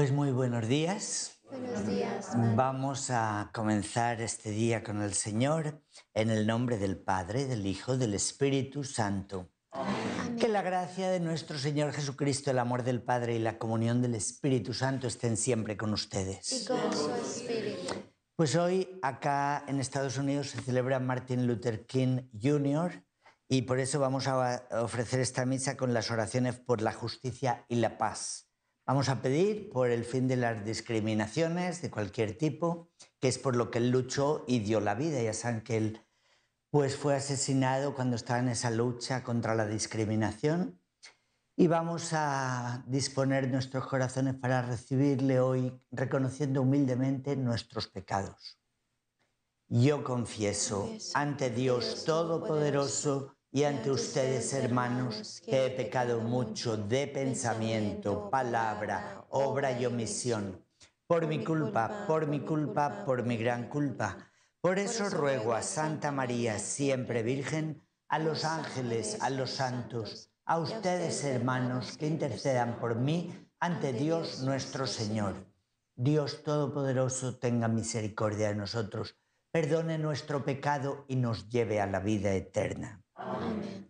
Pues muy buenos días. Buenos días. Vamos a comenzar este día con el Señor en el nombre del Padre, del Hijo, del Espíritu Santo. Que la gracia de nuestro Señor Jesucristo, el amor del Padre y la comunión del Espíritu Santo estén siempre con Y ustedes. con su espíritu. Pues hoy acá en Estados Unidos se celebra Martin Luther King Jr. y por eso vamos a ofrecer esta misa con las oraciones por la justicia y la paz. Vamos a pedir por el fin de las discriminaciones de cualquier tipo, que es por lo que él luchó y dio la vida. Ya saben que él pues fue asesinado cuando estaba en esa lucha contra la discriminación. Y vamos a disponer nuestros corazones para recibirle hoy, reconociendo humildemente nuestros pecados. Yo confieso Confieso ante Dios Todopoderoso y ante ustedes, hermanos, que he pecado mucho de pensamiento, palabra, obra y omisión. Por mi culpa, por mi culpa, por mi gran culpa. Por eso ruego a Santa María, siempre Virgen, a los ángeles, a los santos, a ustedes, hermanos, que intercedan por mí ante Dios nuestro Señor. Dios Todopoderoso tenga misericordia de nosotros, perdone nuestro pecado y nos lleve a la vida eterna. Amén.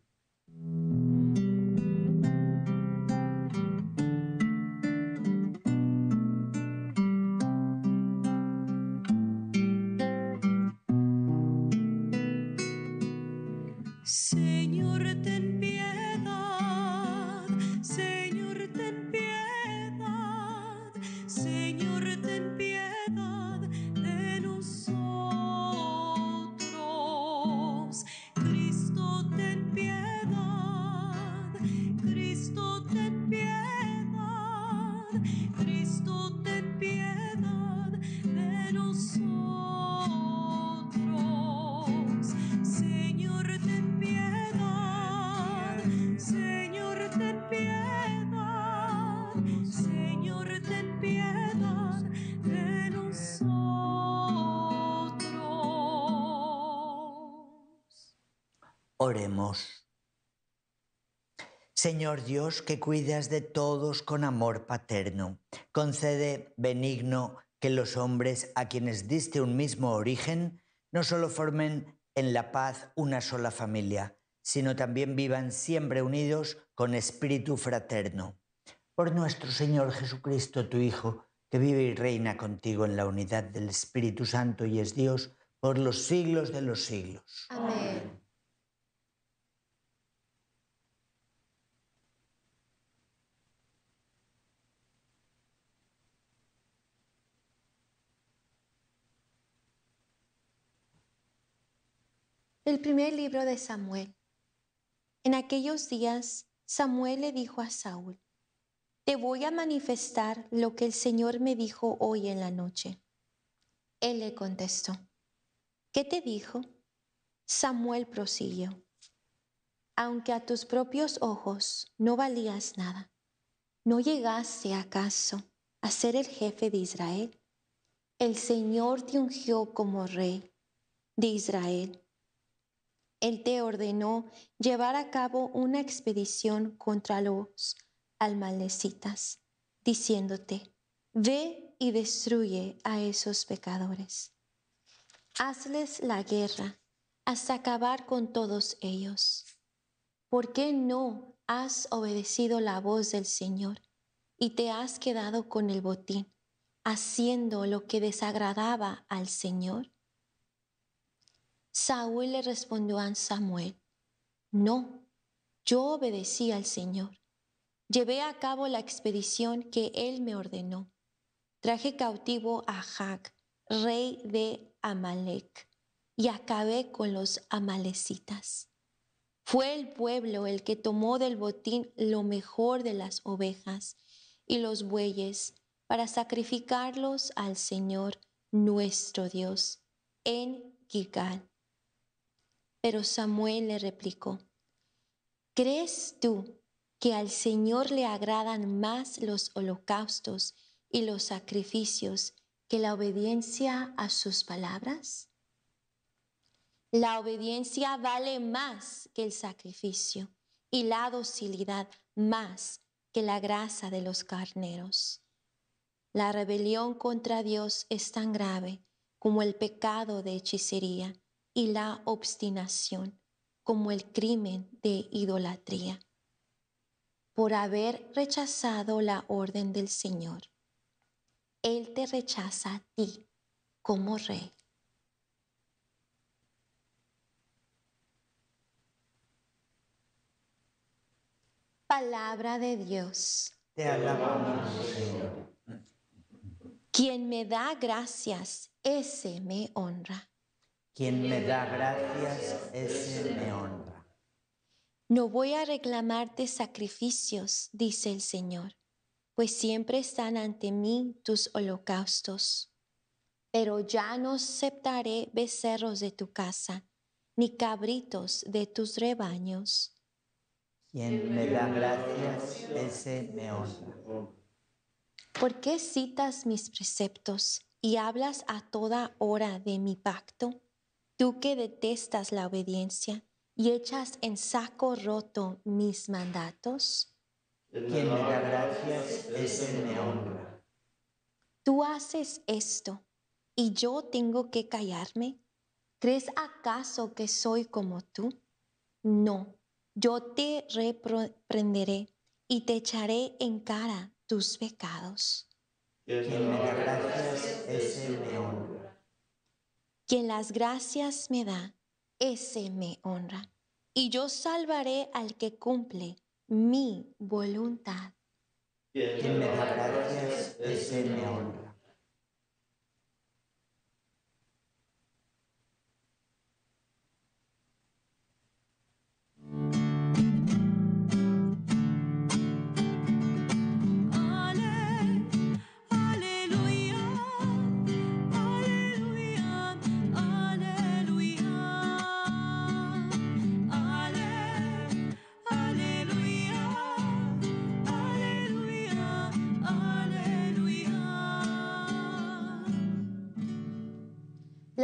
Oremos. Señor Dios, que cuidas de todos con amor paterno, concede benigno que los hombres a quienes diste un mismo origen no solo formen en la paz una sola familia, sino también vivan siempre unidos con espíritu fraterno. Por nuestro Señor Jesucristo, tu Hijo, que vive y reina contigo en la unidad del Espíritu Santo y es Dios por los siglos de los siglos. Amén. El primer libro de Samuel. En aquellos días, Samuel le dijo a Saúl, Te voy a manifestar lo que el Señor me dijo hoy en la noche. Él le contestó, ¿qué te dijo? Samuel prosiguió, aunque a tus propios ojos no valías nada, ¿no llegaste acaso a ser el jefe de Israel? El Señor te ungió como rey de Israel. Él te ordenó llevar a cabo una expedición contra los almalecitas, diciéndote, ve y destruye a esos pecadores. Hazles la guerra hasta acabar con todos ellos. ¿Por qué no has obedecido la voz del Señor y te has quedado con el botín, haciendo lo que desagradaba al Señor? Saúl le respondió a Samuel, no, yo obedecí al Señor. Llevé a cabo la expedición que él me ordenó. Traje cautivo a Jag, rey de Amalek, y acabé con los amalecitas. Fue el pueblo el que tomó del botín lo mejor de las ovejas y los bueyes para sacrificarlos al Señor nuestro Dios en Gilgal. Pero Samuel le replicó, ¿crees tú que al Señor le agradan más los holocaustos y los sacrificios que la obediencia a sus palabras? La obediencia vale más que el sacrificio y la docilidad más que la grasa de los carneros. La rebelión contra Dios es tan grave como el pecado de hechicería y la obstinación como el crimen de idolatría. Por haber rechazado la orden del Señor, Él te rechaza a ti como rey. Palabra de Dios. Te alabamos, Señor. Quien me da gracias, ese me honra. Quien me da gracias, ese me honra. No voy a reclamarte sacrificios, dice el Señor, pues siempre están ante mí tus holocaustos. Pero ya no aceptaré becerros de tu casa, ni cabritos de tus rebaños. Quien me da gracias, ese me honra. ¿Por qué citas mis preceptos y hablas a toda hora de mi pacto? Tú que detestas la obediencia y echas en saco roto mis mandatos. Quien me da gracias, ese me honra. Tú haces esto y yo tengo que callarme. ¿Crees acaso que soy como tú? No, yo te reprenderé y te echaré en cara tus pecados. Quien me da gracias, ese me honra. Quien las gracias me da, ese me honra. Y yo salvaré al que cumple mi voluntad. Quien me da gracias, ese me honra.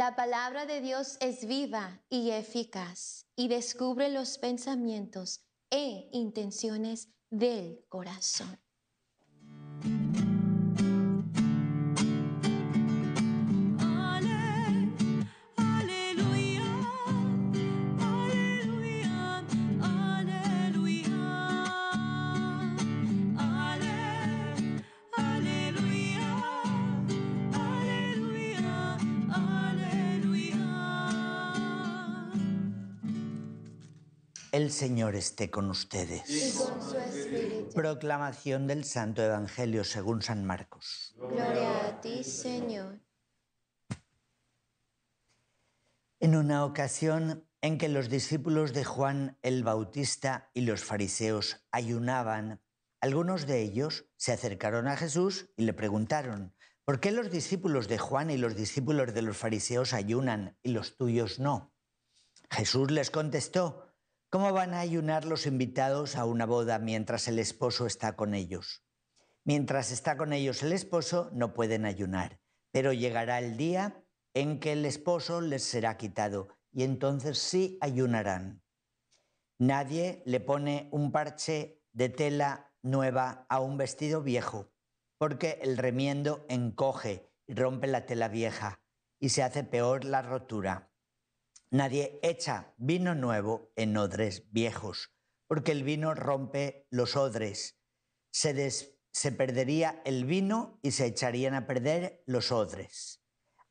La palabra de Dios es viva y eficaz y descubre los pensamientos e intenciones del corazón. El Señor esté con ustedes. Y con su espíritu. Proclamación del Santo Evangelio según San Marcos. Gloria a ti, Señor. En una ocasión en que los discípulos de Juan el Bautista y los fariseos ayunaban, algunos de ellos se acercaron a Jesús y le preguntaron, ¿por qué los discípulos de Juan y los discípulos de los fariseos ayunan y los tuyos no? Jesús les contestó, ¿cómo van a ayunar los invitados a una boda mientras el esposo está con ellos? Mientras está con ellos el esposo, no pueden ayunar, pero llegará el día en que el esposo les será quitado y entonces sí ayunarán. Nadie le pone un parche de tela nueva a un vestido viejo, porque el remiendo encoge y rompe la tela vieja y se hace peor la rotura. Nadie echa vino nuevo en odres viejos, porque el vino rompe los odres. Se, des- se perdería el vino y se echarían a perder los odres.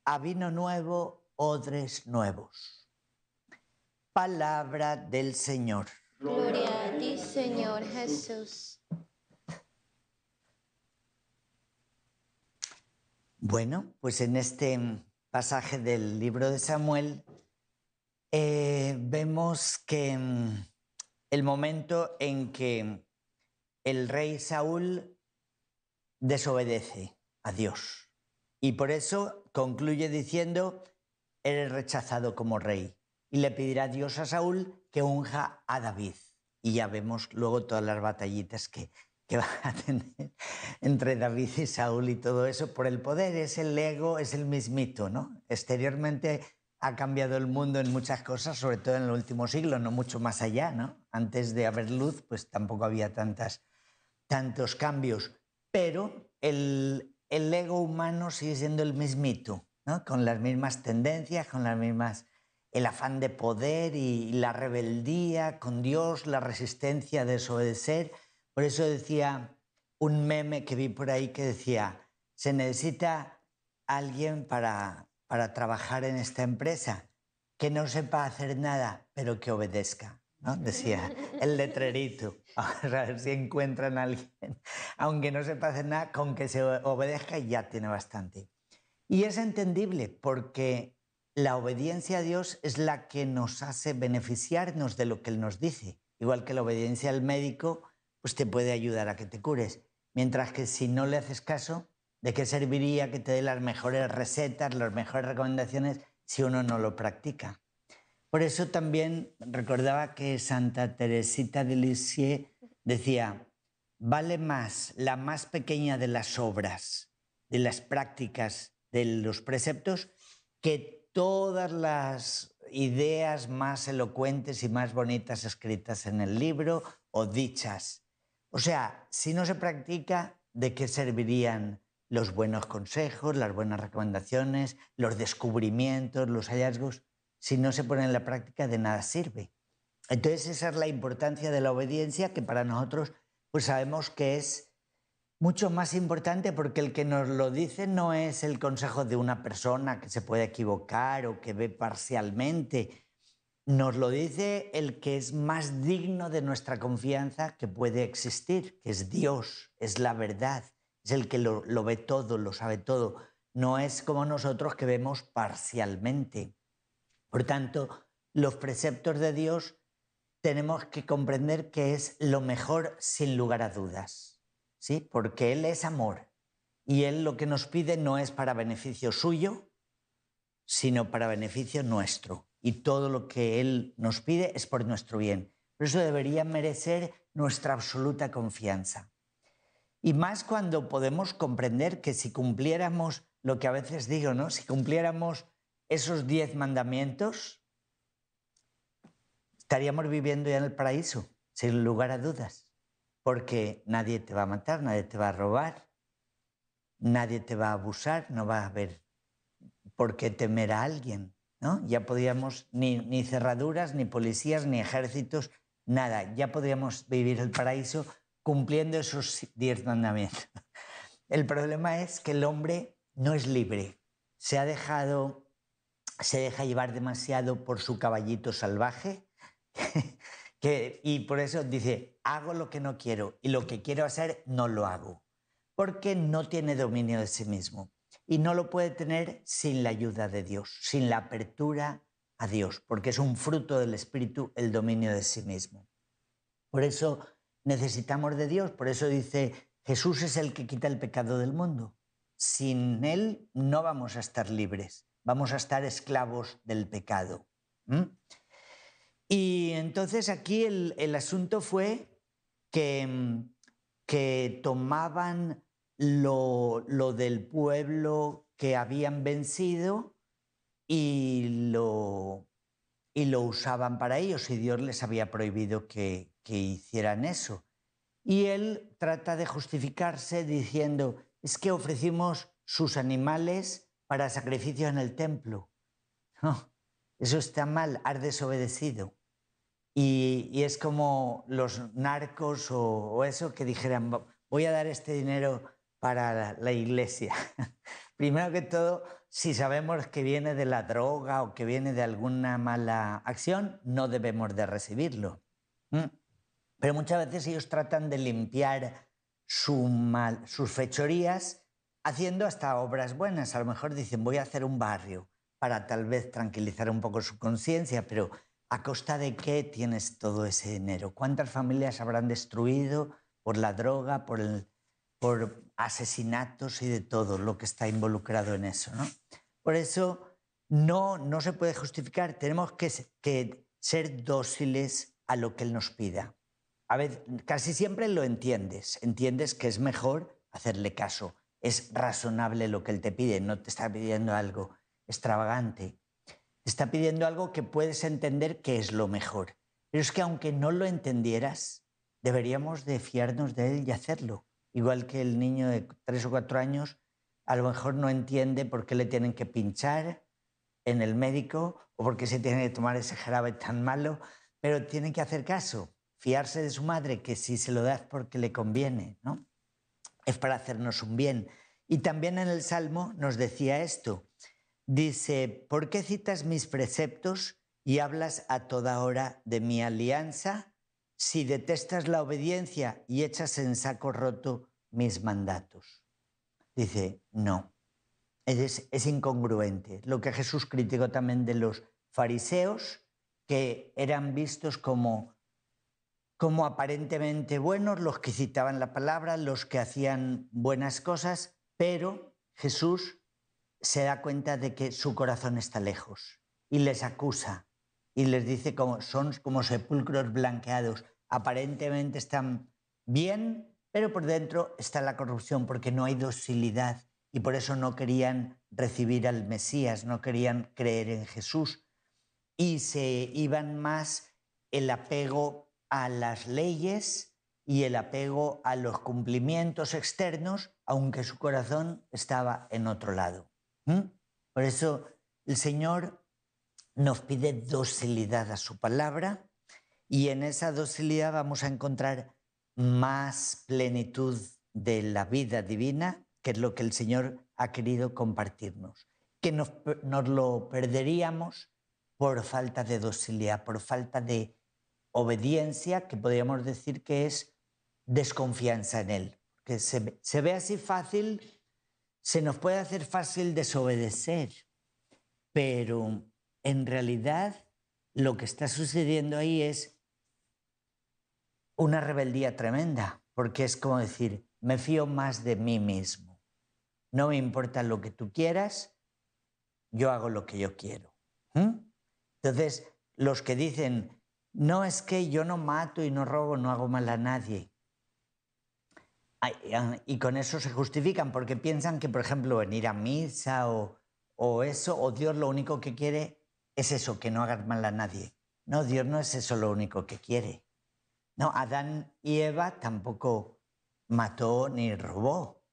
A vino nuevo, odres nuevos. Palabra del Señor. Gloria a ti, Señor Jesús. Bueno, pues en este pasaje del libro de Samuel eh, vemos que mm, el momento en que el rey Saúl desobedece a Dios y por eso concluye diciendo, eres rechazado como rey y le pedirá a Dios a Saúl que unja a David. Y ya vemos luego todas las batallitas que, que va a tener entre David y Saúl y todo eso por el poder. Es el ego, es el mismito, ¿no? Exteriormente ha cambiado el mundo en muchas cosas, sobre todo en el último siglo, no mucho más allá, ¿no? Antes de haber luz, pues tampoco había tantas, tantos cambios. Pero el, el ego humano sigue siendo el mismito, ¿no? con las mismas tendencias, con las mismas, el afán de poder y la rebeldía con Dios, la resistencia a desobedecer. Por eso decía un meme que vi por ahí que decía, se necesita alguien para, para trabajar en esta empresa que no sepa hacer nada, pero que obedezca. ¿no? Decía el letrerito. A ver si encuentran a alguien, aunque no sepa hacer nada, con que se obedezca ya tiene bastante. Y es entendible porque la obediencia a Dios es la que nos hace beneficiarnos de lo que Él nos dice. Igual que la obediencia al médico, pues te puede ayudar a que te cures. Mientras que si no le haces caso, ¿de qué serviría que te dé las mejores recetas, las mejores recomendaciones si uno no lo practica? Por eso también recordaba que Santa Teresita de Lisieux decía, vale más la más pequeña de las obras, de las prácticas, de los preceptos, que todas las ideas más elocuentes y más bonitas escritas en el libro o dichas. O sea, si no se practica, ¿de qué servirían los buenos consejos, las buenas recomendaciones, los descubrimientos, los hallazgos? si no se pone en la práctica, de nada sirve. Entonces esa es la importancia de la obediencia que para nosotros pues sabemos que es mucho más importante porque el que nos lo dice no es el consejo de una persona que se puede equivocar o que ve parcialmente. Nos lo dice el que es más digno de nuestra confianza que puede existir, que es Dios, es la verdad, es el que lo, ve todo, lo sabe todo. No es como nosotros que vemos parcialmente. Por tanto, los preceptos de Dios tenemos que comprender que es lo mejor sin lugar a dudas, ¿sí? Porque Él es amor y Él lo que nos pide no es para beneficio suyo, sino para beneficio nuestro. Y todo lo que Él nos pide es por nuestro bien. Por eso debería merecer nuestra absoluta confianza. Y más cuando podemos comprender que si cumpliéramos lo que a veces digo, ¿no? Si cumpliéramos esos diez mandamientos, estaríamos viviendo ya en el paraíso, sin lugar a dudas, porque nadie te va a matar, nadie te va a robar, nadie te va a abusar, no va a haber por qué temer a alguien, ¿no? Ya podríamos, ni, ni cerraduras, ni policías, ni ejércitos, nada, ya podríamos vivir el paraíso cumpliendo esos diez mandamientos. El problema es que el hombre no es libre, se ha dejado se deja llevar demasiado por su caballito salvaje y por eso dice, hago lo que no quiero y lo que quiero hacer no lo hago, porque no tiene dominio de sí mismo y no lo puede tener sin la ayuda de Dios, sin la apertura a Dios, porque es un fruto del Espíritu el dominio de sí mismo. Por eso necesitamos de Dios, por eso dice, Jesús es el que quita el pecado del mundo. Sin Él no vamos a estar libres vamos a estar esclavos del pecado. Y entonces aquí el, el asunto fue que, que tomaban lo, lo, del pueblo que habían vencido y lo, y lo usaban para ellos y Dios les había prohibido que, que hicieran eso. Y él trata de justificarse diciendo, es que ofrecimos sus animales para sacrificios en el templo. No, eso está mal, has desobedecido. Y, y es como los narcos o, eso que dijeran, voy a dar este dinero para la iglesia. Primero que todo, si sabemos que viene de la droga o que viene de alguna mala acción, no debemos de recibirlo. Pero muchas veces ellos tratan de limpiar su mal, sus fechorías haciendo hasta obras buenas. A lo mejor dicen, voy a hacer un barrio para tal vez tranquilizar un poco su conciencia, pero ¿a costa de qué tienes todo ese dinero? ¿Cuántas familias habrán destruido por la droga, por, el, por asesinatos y de todo lo que está involucrado en eso? ¿no? Por eso no, no se puede justificar, tenemos que, que ser dóciles a lo que Él nos pida. A ver, casi siempre lo entiendes, entiendes que es mejor hacerle caso es razonable lo que Él te pide, no te está pidiendo algo extravagante. Te está pidiendo algo que puedes entender que es lo mejor. Pero es que aunque no lo entendieras, deberíamos de fiarnos de Él y hacerlo. Igual que el niño de tres o cuatro años a lo mejor no entiende por qué le tienen que pinchar en el médico o por qué se tiene que tomar ese jarabe tan malo, pero tiene que hacer caso, fiarse de su madre, que si se lo da es porque le conviene, ¿no? Es para hacernos un bien. Y también en el Salmo nos decía esto. Dice, ¿por qué citas mis preceptos y hablas a toda hora de mi alianza? Si detestas la obediencia y echas en saco roto mis mandatos. Dice, no, es, es incongruente. Lo que Jesús criticó también de los fariseos, que eran vistos como, como aparentemente buenos, los que citaban la palabra, los que hacían buenas cosas, pero Jesús se da cuenta de que su corazón está lejos y les acusa y les dice como son como sepulcros blanqueados, aparentemente están bien, pero por dentro está la corrupción porque no hay docilidad y por eso no querían recibir al Mesías, no querían creer en Jesús y se iban más el apego a las leyes y el apego a los cumplimientos externos, aunque su corazón estaba en otro lado. ¿Mm? Por eso el Señor nos pide docilidad a su palabra y en esa docilidad vamos a encontrar más plenitud de la vida divina, que es lo que el Señor ha querido compartirnos, que nos, nos lo perderíamos por falta de docilidad, por falta de obediencia, que podríamos decir que es desconfianza en Él. Que se, se ve así fácil, se nos puede hacer fácil desobedecer, pero en realidad lo que está sucediendo ahí es una rebeldía tremenda, porque es como decir, me fío más de mí mismo. No me importa lo que tú quieras, yo hago lo que yo quiero. ¿Mm? Entonces, los que dicen, no es que yo no mato y no robo, no hago mal a nadie. Ah, Y con eso se justifican porque piensan que, por ejemplo, venir a misa o, o eso, o Dios lo único que quiere es eso, que no hagas mal a nadie. No, Dios no es eso lo único que quiere. No, Adán y Eva tampoco mató ni robó.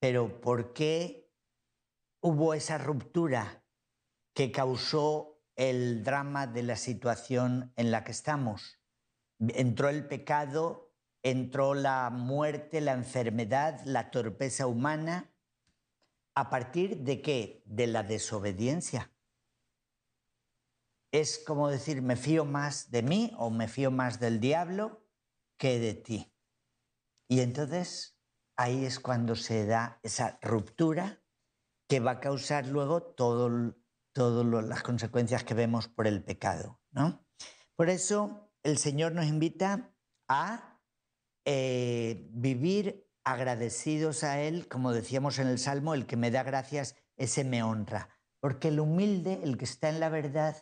Pero ¿por qué hubo esa ruptura que causó el drama de la situación en la que estamos? Entró el pecado, entró la muerte, la enfermedad, la torpeza humana. ¿A partir de qué? De la desobediencia. Es como decir, me fío más de mí o me fío más del diablo que de ti. Y entonces ahí es cuando se da esa ruptura que va a causar luego todo, todas las consecuencias que vemos por el pecado. ¿no? Por eso el Señor nos invita a eh, vivir agradecidos a Él, como decíamos en el Salmo, el que me da gracias, ese me honra. Porque el humilde, el que está en la verdad,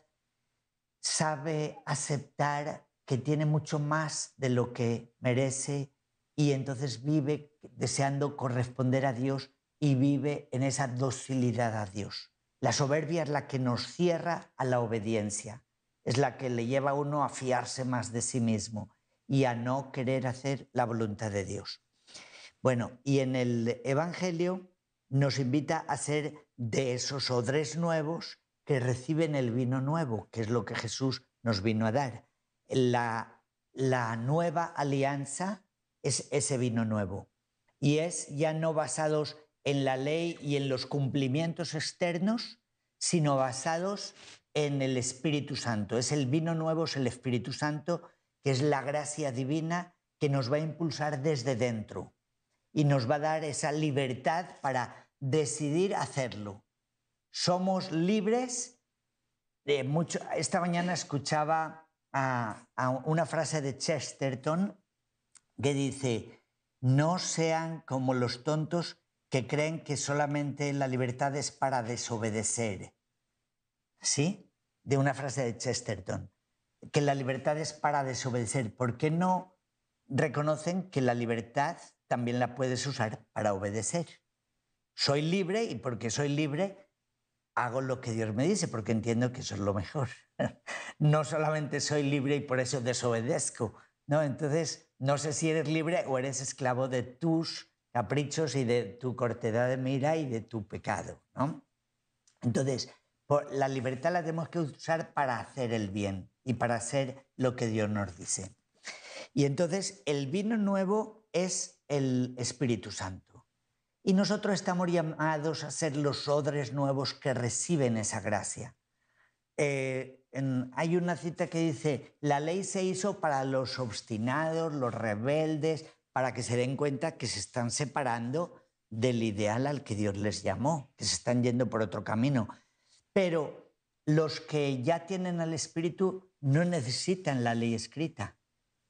sabe aceptar que tiene mucho más de lo que merece y entonces vive deseando corresponder a Dios y vive en esa docilidad a Dios. La soberbia es la que nos cierra a la obediencia, es la que le lleva a uno a fiarse más de sí mismo y a no querer hacer la voluntad de Dios. Bueno, y en el Evangelio nos invita a ser de esos odres nuevos que reciben el vino nuevo, que es lo que Jesús nos vino a dar. La, la nueva alianza es ese vino nuevo y es ya no basados en la ley y en los cumplimientos externos, sino basados en el Espíritu Santo. Es el vino nuevo, es el Espíritu Santo, que es la gracia divina que nos va a impulsar desde dentro y nos va a dar esa libertad para decidir hacerlo. Somos libres. De mucho, esta mañana escuchaba una frase de Chesterton que dice, no sean como los tontos que creen que solamente la libertad es para desobedecer. ¿Sí? De una frase de Chesterton, que la libertad es para desobedecer. ¿Por qué no reconocen que la libertad también la puedes usar para obedecer? Soy libre y porque soy libre hago lo que Dios me dice, porque entiendo que eso es lo mejor. no solamente soy libre y por eso desobedezco. No, entonces no sé si eres libre o eres esclavo de tus caprichos y de tu cortedad de mira y de tu pecado, ¿no? Entonces, por- la libertad la tenemos que usar para hacer el bien y para hacer lo que Dios nos dice. Y entonces el vino nuevo es el Espíritu Santo. Y nosotros estamos llamados a ser los odres nuevos que reciben esa gracia. Eh, hay una cita que dice, la ley se hizo para los obstinados, los rebeldes, para que se den cuenta que se están separando del ideal al que Dios les llamó, que se están yendo por otro camino. Pero los que ya tienen al Espíritu no necesitan la ley escrita,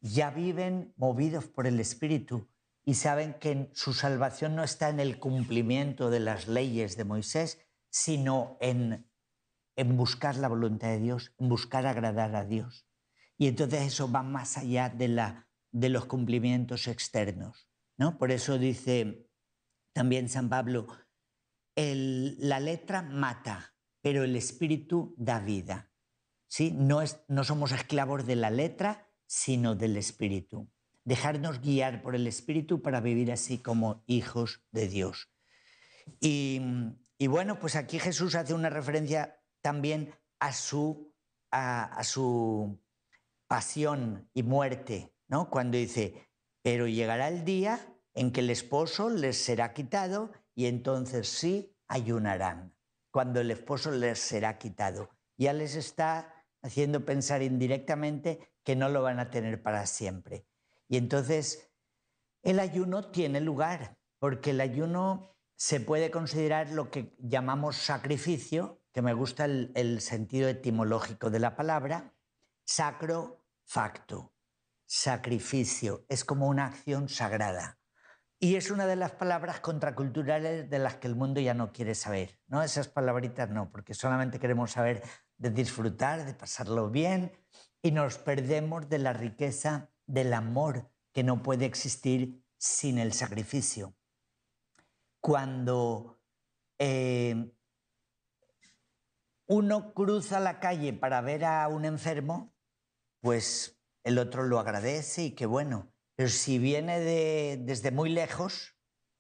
ya viven movidos por el Espíritu y saben que su salvación no está en el cumplimiento de las leyes de Moisés, sino en en buscar la voluntad de Dios, en buscar agradar a Dios. Y entonces eso va más allá de, la, de los cumplimientos externos. ¿no? Por eso dice también San Pablo, la letra mata, pero el espíritu da vida. ¿sí? No, es, no somos esclavos de la letra, sino del espíritu. Dejarnos guiar por el espíritu para vivir así como hijos de Dios. Y, bueno, pues aquí Jesús hace una referencia también a su, a su pasión y muerte, ¿no? Cuando dice, pero llegará el día en que el esposo les será quitado y entonces sí ayunarán, cuando el esposo les será quitado. Ya les está haciendo pensar indirectamente que no lo van a tener para siempre. Y entonces el ayuno tiene lugar, porque el ayuno se puede considerar lo que llamamos sacrificio, que me gusta el, sentido etimológico de la palabra, sacro facto, sacrificio, es como una acción sagrada. Y es una de las palabras contraculturales de las que el mundo ya no quiere saber, ¿no? Esas palabritas no, porque solamente queremos saber de disfrutar, de pasarlo bien, y nos perdemos de la riqueza del amor que no puede existir sin el sacrificio. Cuando eh, uno cruza la calle para ver a un enfermo, pues el otro lo agradece y qué bueno. Pero si viene de- desde muy lejos,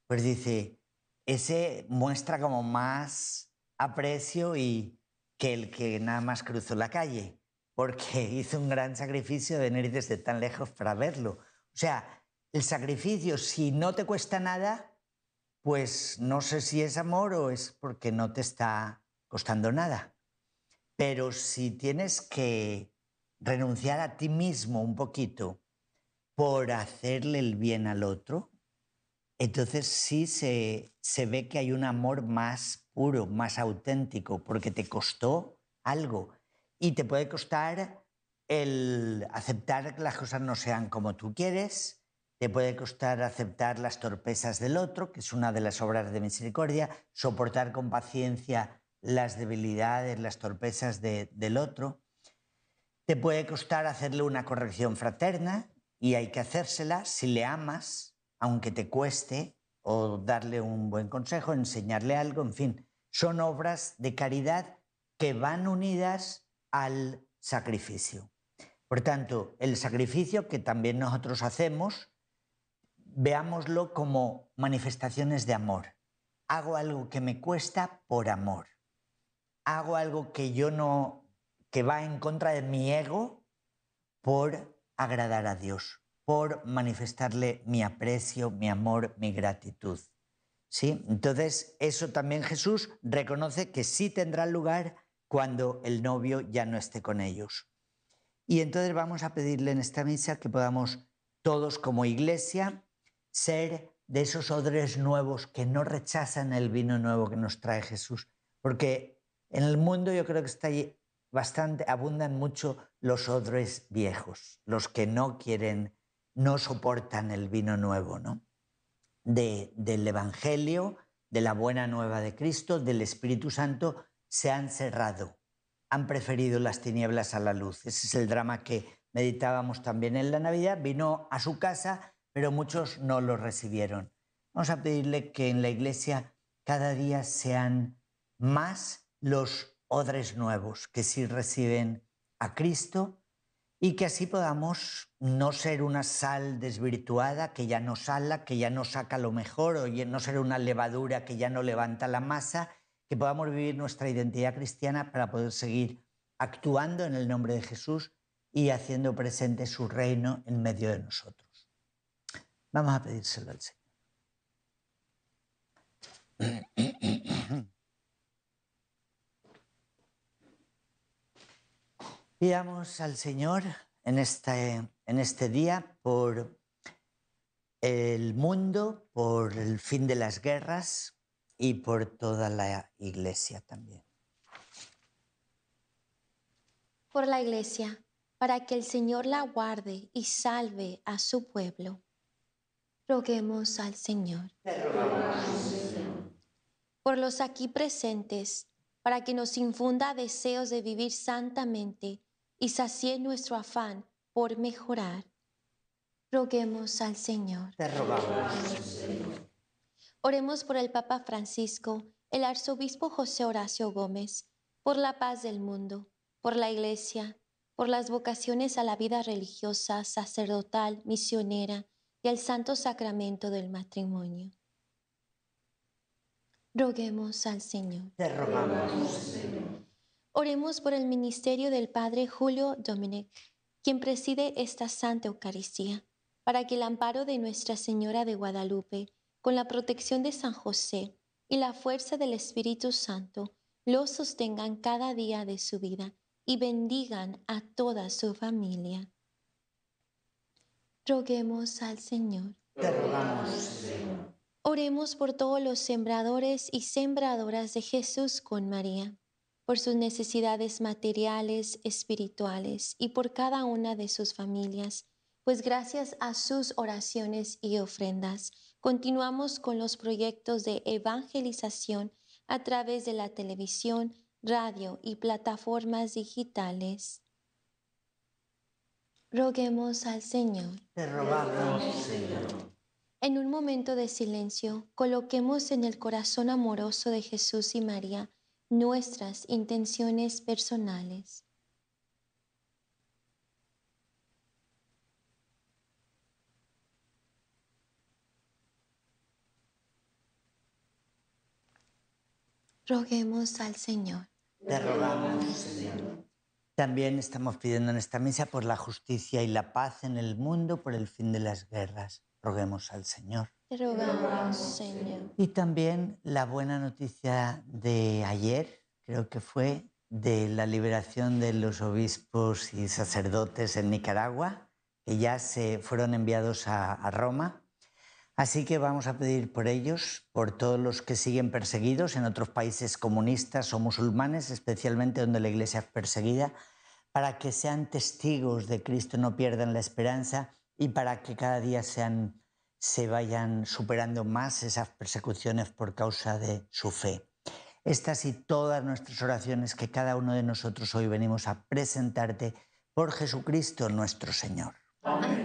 pues dice, ese muestra como más aprecio y que el que nada más cruzó la calle, porque hizo un gran sacrificio de venir desde tan lejos para verlo. O sea, el sacrificio, si no te cuesta nada, pues no sé si es amor o es porque no te está costando nada. Pero si tienes que renunciar a ti mismo un poquito por hacerle el bien al otro, entonces sí se, se ve que hay un amor más puro, más auténtico, porque te costó algo. Y te puede costar el aceptar que las cosas no sean como tú quieres, te puede costar aceptar las torpezas del otro, que es una de las obras de misericordia, soportar con paciencia las debilidades, las torpezas de- del otro. Te puede costar hacerle una corrección fraterna y hay que hacérsela si le amas, aunque te cueste, o darle un buen consejo, enseñarle algo, en fin. Son obras de caridad que van unidas al sacrificio. Por tanto, el sacrificio que también nosotros hacemos, veámoslo como manifestaciones de amor. Hago algo que me cuesta por amor. Hago algo que yo no, que va en contra de mi ego por agradar a Dios, por manifestarle mi aprecio, mi amor, mi gratitud. ¿Sí? Entonces, eso también Jesús reconoce que sí tendrá lugar cuando el novio ya no esté con ellos. Y entonces vamos a pedirle en esta misa que podamos todos como iglesia ser de esos odres nuevos que no rechazan el vino nuevo que nos trae Jesús. Porque en el mundo yo creo que está bastante, abundan mucho los odres viejos, los que no quieren, no soportan el vino nuevo, ¿no? De, del Evangelio, de la buena nueva de Cristo, del Espíritu Santo, se han cerrado, han preferido las tinieblas a la luz. Ese es el drama que meditábamos también en la Navidad. Vino a su casa, pero muchos no lo recibieron. Vamos a pedirle que en la iglesia cada día sean más los odres nuevos que sí reciben a Cristo y que así podamos no ser una sal desvirtuada que ya no sala, que ya no saca lo mejor, o no ser una levadura que ya no levanta la masa, que podamos vivir nuestra identidad cristiana para poder seguir actuando en el nombre de Jesús y haciendo presente su reino en medio de nosotros. Vamos a pedírselo al Señor. Pidamos al Señor en este, en este día por el mundo, por el fin de las guerras y por toda la iglesia también. Por la iglesia, para que el Señor la guarde y salve a su pueblo. Roguemos al Señor. Por los aquí presentes, para que nos infunda deseos de vivir santamente y sacie nuestro afán por mejorar. Roguemos al Señor. Te rogamos. Oremos por el Papa Francisco, el Arzobispo José Horacio Gómez, por la paz del mundo, por la Iglesia, por las vocaciones a la vida religiosa, sacerdotal, misionera y al santo sacramento del matrimonio. Roguemos al Señor. Te rogamos. Oremos por el ministerio del Padre Julio Dominic, quien preside esta Santa Eucaristía, para que el amparo de Nuestra Señora de Guadalupe, con la protección de San José y la fuerza del Espíritu Santo, lo sostengan cada día de su vida y bendigan a toda su familia. Roguemos al Señor. Te rogamos. Oremos por todos los sembradores y sembradoras de Jesús con María, por sus necesidades materiales, espirituales y por cada una de sus familias, pues gracias a sus oraciones y ofrendas continuamos con los proyectos de evangelización a través de la televisión, radio y plataformas digitales. Roguemos al Señor. Te rogamos, Señor. En un momento de silencio, coloquemos en el corazón amoroso de Jesús y María nuestras intenciones personales. Roguemos al Señor. Te rogamos, Señor. También estamos pidiendo en esta misa por la justicia y la paz en el mundo, por el fin de las guerras. Roguemos al Señor. Te rogamos, Señor. Y también la buena noticia de ayer, creo que fue, de la liberación de los obispos y sacerdotes en Nicaragua, que ya se fueron enviados a, a Roma. Así que vamos a pedir por ellos, por todos los que siguen perseguidos en otros países comunistas o musulmanes, especialmente donde la iglesia es perseguida, para que sean testigos de Cristo, no pierdan la esperanza y para que cada día se vayan superando más esas persecuciones por causa de su fe. Estas y todas nuestras oraciones que cada uno de nosotros hoy venimos a presentarte por Jesucristo nuestro Señor. Amén.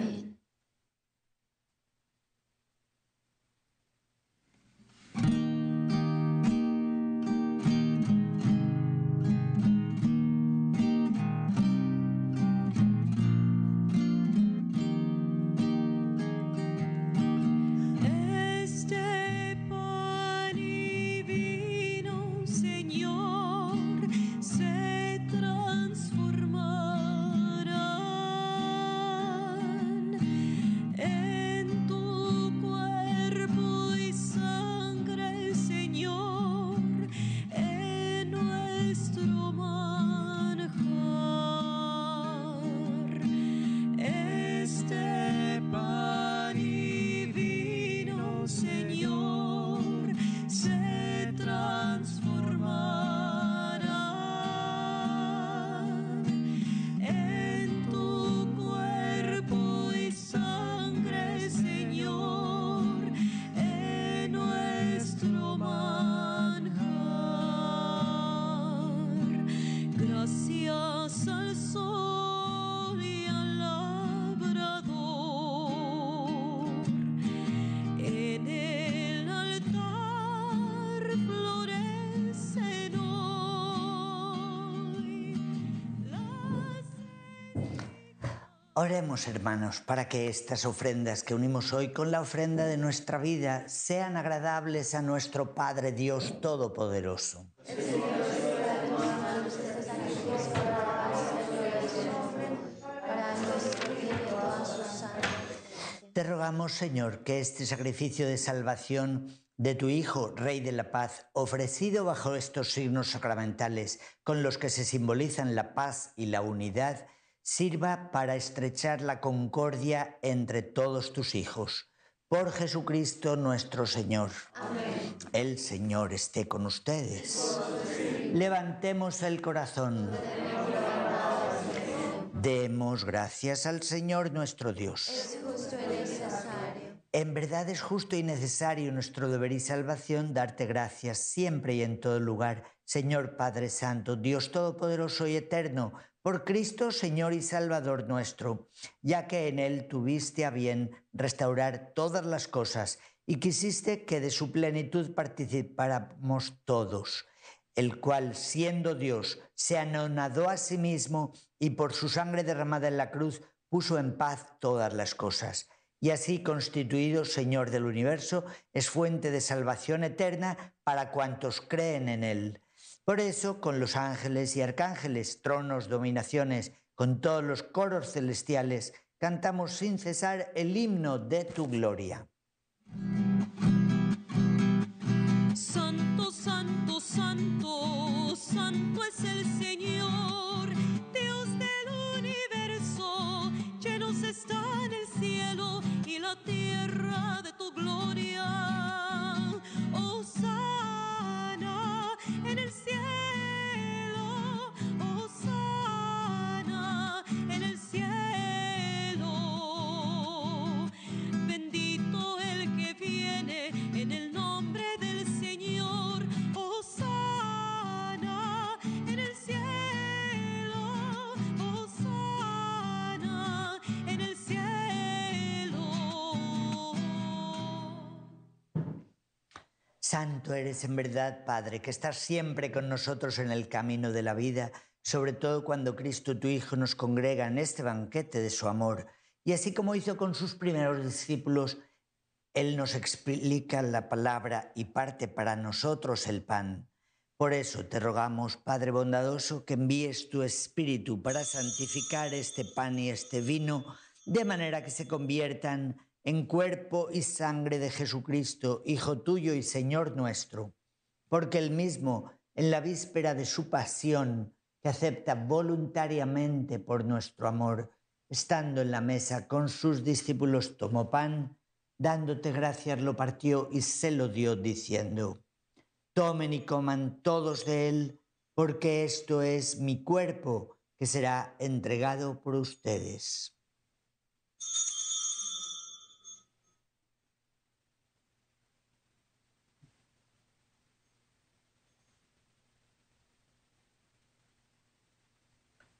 Oremos, hermanos, para que estas ofrendas que unimos hoy con la ofrenda de nuestra vida sean agradables a nuestro Padre Dios Todopoderoso. Te rogamos, Señor, que este sacrificio de salvación de tu Hijo, Rey de la Paz, ofrecido bajo estos signos sacramentales con los que se simbolizan la paz y la unidad, sirva para estrechar la concordia entre todos tus hijos. Por Jesucristo nuestro Señor. Amén. El Señor esté con ustedes. Levantemos el corazón. Demos gracias al Señor nuestro Dios. Es justo y necesario. En verdad es justo y necesario nuestro deber y salvación darte gracias siempre y en todo lugar, Señor Padre Santo, Dios Todopoderoso y Eterno, por Cristo Señor y Salvador nuestro, ya que en Él tuviste a bien restaurar todas las cosas y quisiste que de su plenitud participáramos todos, el cual, siendo Dios, se anonadó a sí mismo y por su sangre derramada en la cruz puso en paz todas las cosas y así constituido Señor del universo, es fuente de salvación eterna para cuantos creen en Él. Por eso, con los ángeles y arcángeles, tronos, dominaciones, con todos los coros celestiales, cantamos sin cesar el himno de tu gloria. Santo, santo, santo, santo es el Señor, Dios del universo, llenos están el cielo y la tierra de tu gloria. Santo eres en verdad, Padre, que estás siempre con nosotros en el camino de la vida, sobre todo cuando Cristo tu Hijo nos congrega en este banquete de su amor. Y así como hizo con sus primeros discípulos, Él nos explica la palabra y parte para nosotros el pan. Por eso te rogamos, Padre bondadoso, que envíes tu Espíritu para santificar este pan y este vino, de manera que se conviertan en cuerpo y sangre de Jesucristo, Hijo tuyo y Señor nuestro, porque Él mismo, en la víspera de su pasión, que acepta voluntariamente por nuestro amor, estando en la mesa con sus discípulos, tomó pan, dándote gracias lo partió y se lo dio, diciendo, Tomen y coman todos de él, porque esto es mi cuerpo que será entregado por ustedes.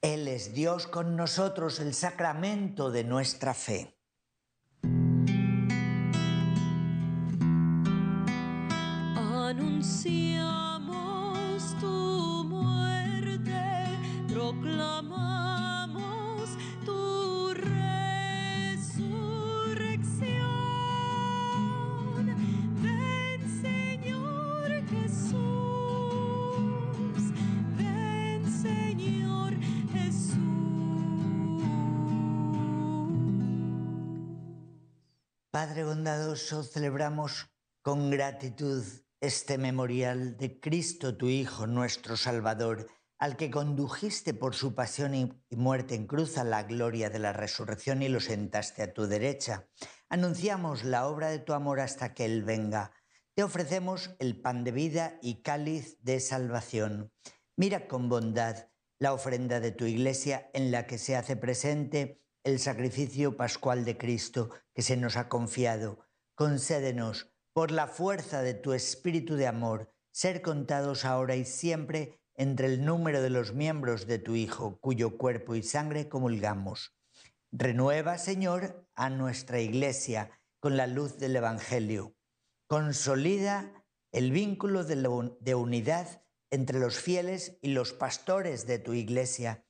Él es Dios con nosotros, el sacramento de nuestra fe. Padre bondadoso, celebramos con gratitud este memorial de Cristo, tu Hijo, nuestro Salvador, al que condujiste por su pasión y muerte en cruz a la gloria de la resurrección y lo sentaste a tu derecha. Anunciamos la obra de tu amor hasta que Él venga. te ofrecemos el pan de vida y cáliz de salvación. Mira con bondad la ofrenda de tu iglesia en la que se hace presente el sacrificio pascual de Cristo que se nos ha confiado. Concédenos, por la fuerza de tu espíritu de amor, ser contados ahora y siempre entre el número de los miembros de tu Hijo, cuyo cuerpo y sangre comulgamos. Renueva, Señor, a nuestra iglesia con la luz del Evangelio. Consolida el vínculo de, unidad entre los fieles y los pastores de tu iglesia,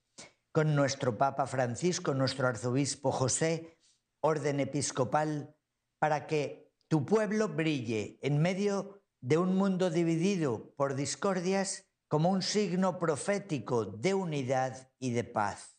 con nuestro Papa Francisco, nuestro arzobispo José, orden episcopal, para que tu pueblo brille en medio de un mundo dividido por discordias como un signo profético de unidad y de paz.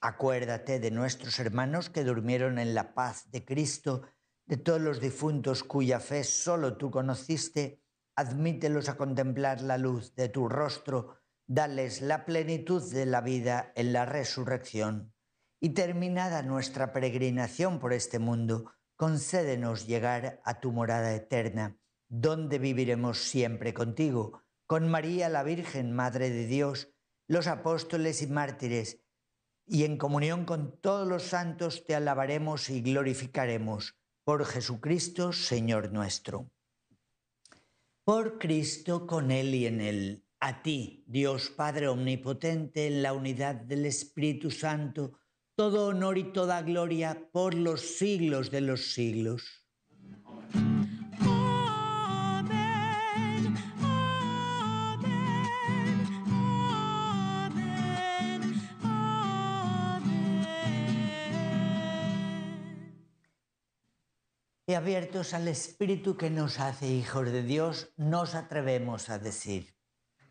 Acuérdate de nuestros hermanos que durmieron en la paz de Cristo, de todos los difuntos cuya fe solo tú conociste, admítelos a contemplar la luz de tu rostro, dales la plenitud de la vida en la resurrección. Y terminada nuestra peregrinación por este mundo, concédenos llegar a tu morada eterna, donde viviremos siempre contigo, con María la Virgen, Madre de Dios, los apóstoles y mártires, y en comunión con todos los santos te alabaremos y glorificaremos por Jesucristo, Señor nuestro. Por Cristo, con Él y en Él, a ti, Dios Padre Omnipotente, en la unidad del Espíritu Santo, todo honor y toda gloria por los siglos de los siglos. y abiertos al Espíritu que nos hace hijos de Dios, nos atrevemos a decir,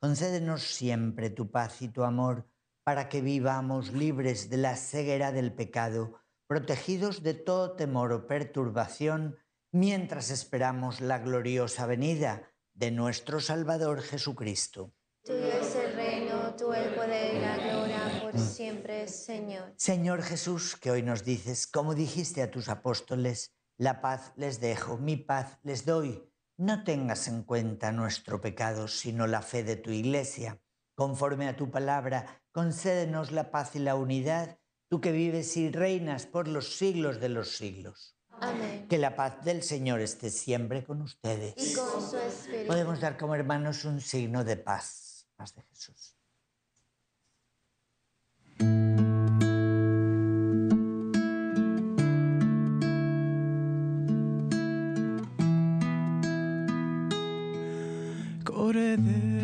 Concédenos siempre tu paz y tu amor, para que vivamos libres de la ceguera del pecado, protegidos de todo temor o perturbación, mientras esperamos la gloriosa venida de nuestro Salvador Jesucristo. Tuyo es el reino, tú el poder y la gloria por siempre, Señor. Señor Jesús, que hoy nos dices, como dijiste a tus apóstoles, la paz les dejo, mi paz les doy. No tengas en cuenta nuestro pecado, sino la fe de tu iglesia. Conforme a tu palabra, concédenos la paz y la unidad, tú que vives y reinas por los siglos de los siglos. Amén. Que la paz del Señor esté siempre con ustedes. Y con su espíritu. Podemos dar como hermanos un signo de paz paz de Jesús. Cordero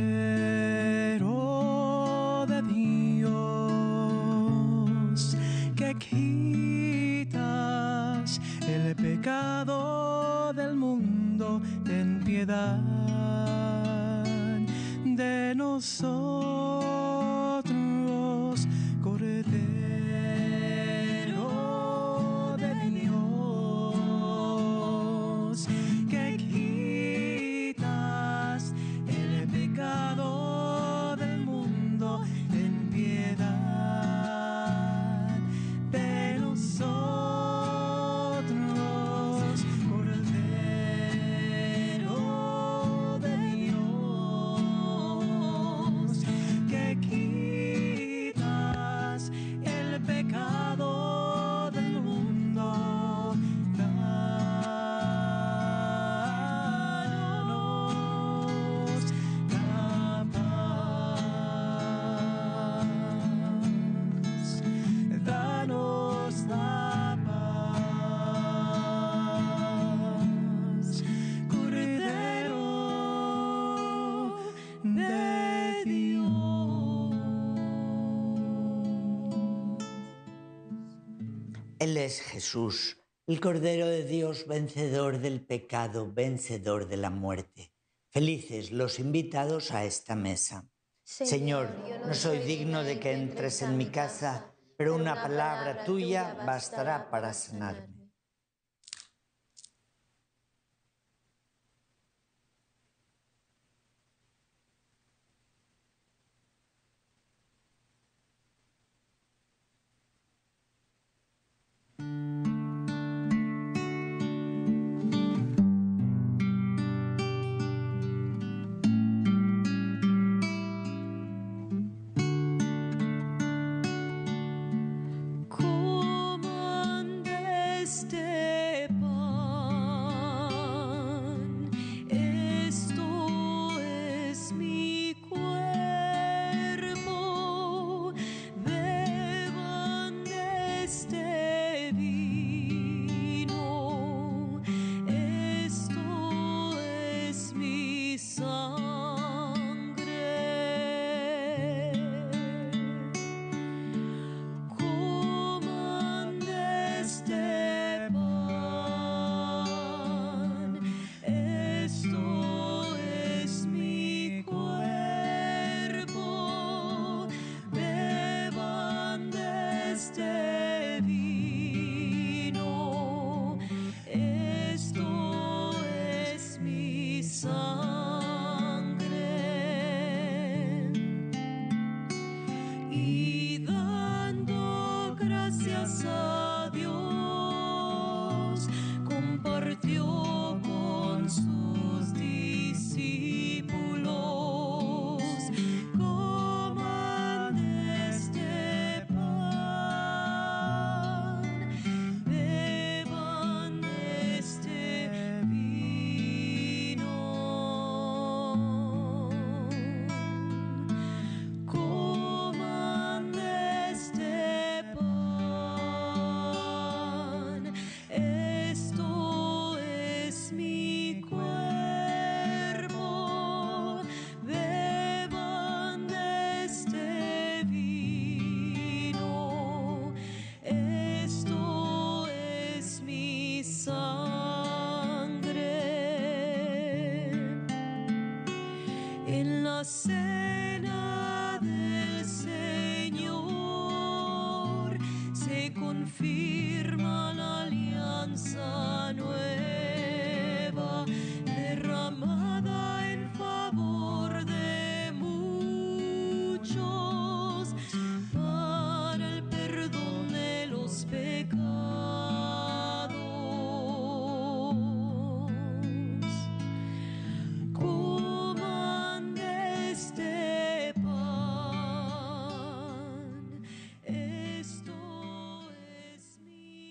Él es Jesús, el Cordero de Dios, vencedor del pecado, vencedor de la muerte. Felices los invitados a esta mesa. Señor, no soy digno de que entres en mi casa, pero una palabra tuya bastará para sanarme.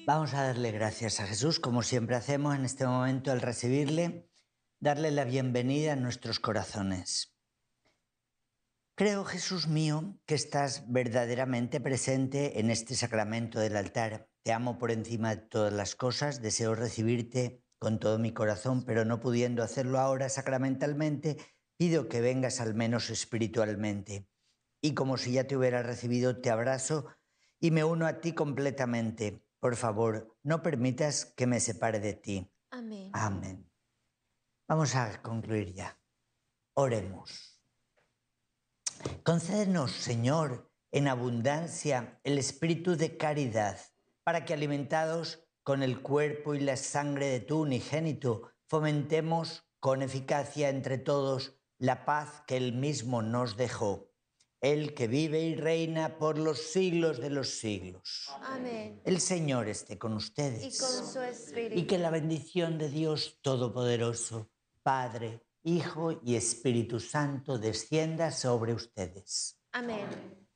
Vamos a darle gracias a Jesús, como siempre hacemos en este momento al recibirle, darle la bienvenida en nuestros corazones. Creo, Jesús mío, que estás verdaderamente presente en este sacramento del altar. Te amo por encima de todas las cosas, deseo recibirte con todo mi corazón, pero no pudiendo hacerlo ahora sacramentalmente, pido que vengas al menos espiritualmente. Y como si ya te hubiera recibido, te abrazo y me uno a ti completamente. Por favor, no permitas que me separe de ti. Amén. Amén. Vamos a concluir ya. Oremos. Concédenos, Señor, en abundancia el espíritu de caridad, para que alimentados con el cuerpo y la sangre de tu unigénito, fomentemos con eficacia entre todos la paz que Él mismo nos dejó, Él que vive y reina por los siglos de los siglos. Amén. El Señor esté con Y ustedes con su espíritu. y que la bendición de Dios Todopoderoso, Padre, Hijo y Espíritu Santo descienda sobre ustedes. Amén.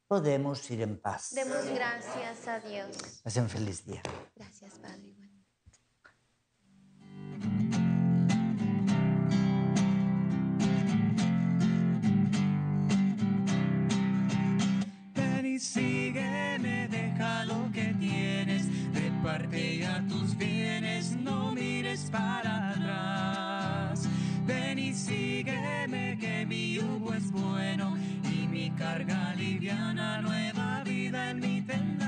Podemos ir en paz. Demos gracias a Dios. Pasen feliz día. Gracias, Padre. Y sígueme, deja lo que tienes, reparte ya tus bienes, no mires para atrás. Ven y sígueme, que mi yugo es bueno y mi carga liviana, nueva vida en mí tendrás.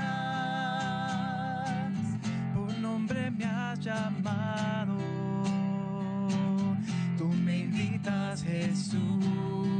Por nombre me amado. Tú me invitas, Jesús.